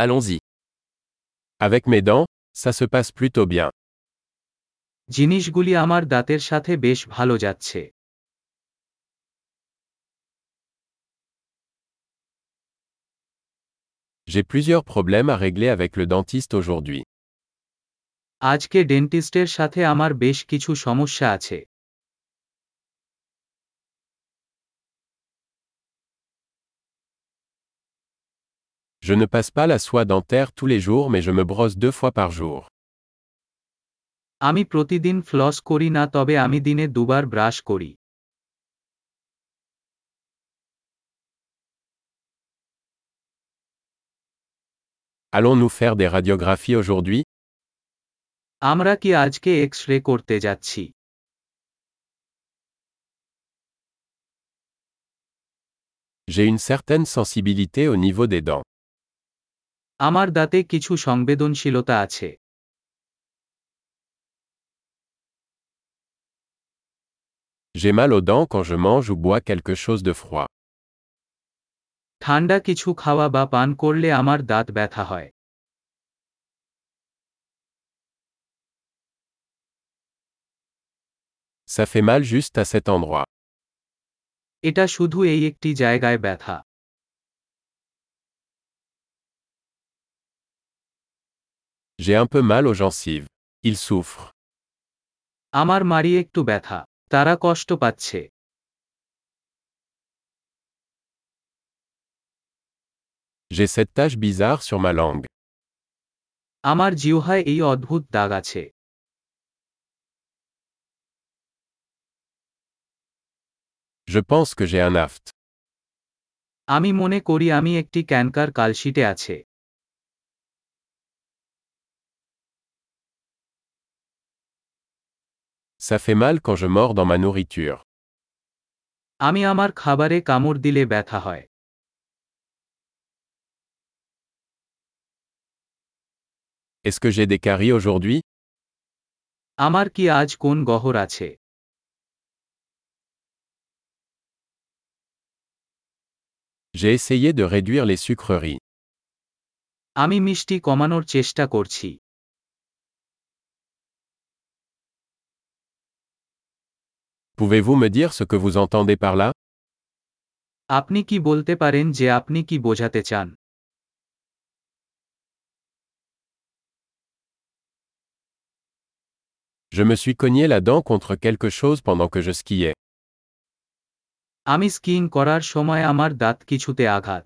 Allons-y. Avec mes dents, ça se passe plutôt bien. জিনিসগুলি আমার দাঁতের সাথে বেশ ভালো যাচ্ছে J'ai plusieurs problèmes à régler avec le dentiste aujourd'hui. আজকে ডেন্টিস্টের সাথে আমার বেশ কিছু সমস্যা আছে Je ne passe pas la soie dentaire tous les jours mais je me brosse deux fois par jour. আমি প্রতিদিন ফ্লস করি না তবে আমি দিনে দুবার ব্রাশ করি Allons-nous faire des radiographies aujourd'hui আমরা কি আজকে এক্স রে করতে যাচ্ছি J'ai une certaine sensibilité au niveau des dents. আমার দাঁতে কিছু সংবেদনশীলতা আছে J'ai mal aux dents quand je mange ou bois quelque chose de froid. ঠান্ডা কিছু খাওয়া বা পান করলে আমার দাঁত ব্যথা হয় Ça fait mal juste à cet endroit. এটা শুধু এই একটি জায়গায় ব্যথা J'ai un peu mal aux gencives. Ils souffrent. আমার মারি একটু ব্যথা তারা কষ্ট পাচ্ছে J'ai cette tache bizarre sur ma langue. আমার জিহ্বায় এই অদ্ভুত দাগ আছে Je pense que j'ai un aft. আমি মনে করি আমি একটি ক্যানকার কালশিটে আছে Ça fait mal quand je mords dans ma nourriture. আমি আমার খাবারে কামড় দিলে ব্যথা হয় Est-ce que j'ai des caries aujourd'hui আমার কি আজ কোন গহর আছে J'ai essayé de réduire les sucreries. আমি মিষ্টি কমানোর চেষ্টা করছি Pouvez-vous me dire ce que vous entendez par là আপনি কি বলতে পারেন যে আপনি কি বোঝাতে চান Je me suis cogné la dent contre quelque chose pendant que je skiais. আমি স্কিইং করার সময় আমার দাঁত কিছুতে আঘাত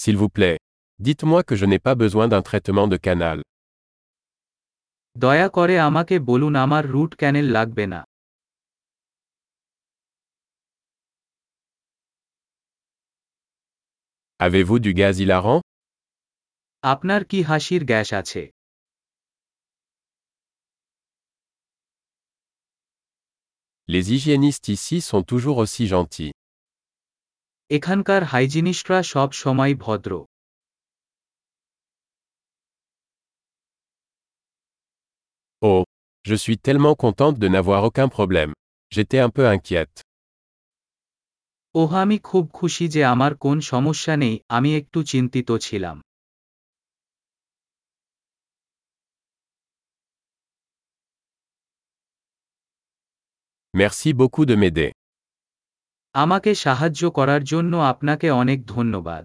S'il vous plaît. Dites-moi que je n'ai pas besoin d'un traitement de canal. দয়া করে আমাকে বলুন আমার রুট ক্যানেল লাগবে না Avez-vous du gaz hilarant আপনার কি হাসির গ্যাস আছে Les hygiénistes ici sont toujours aussi gentils. এখানকার হাইজিনিস্টরা সব সময় ভদ্র Oh. Je suis tellement contente de n'avoir aucun problème. J'étais un peu inquiète. ওহ আমি খুব খুশি যে আমার কোন সমস্যা নেই আমি একটু চিন্তিত ছিলাম Merci beaucoup de m'aider. আমাকে সাহায্য করার জন্য আপনাকে অনেক ধন্যবাদ।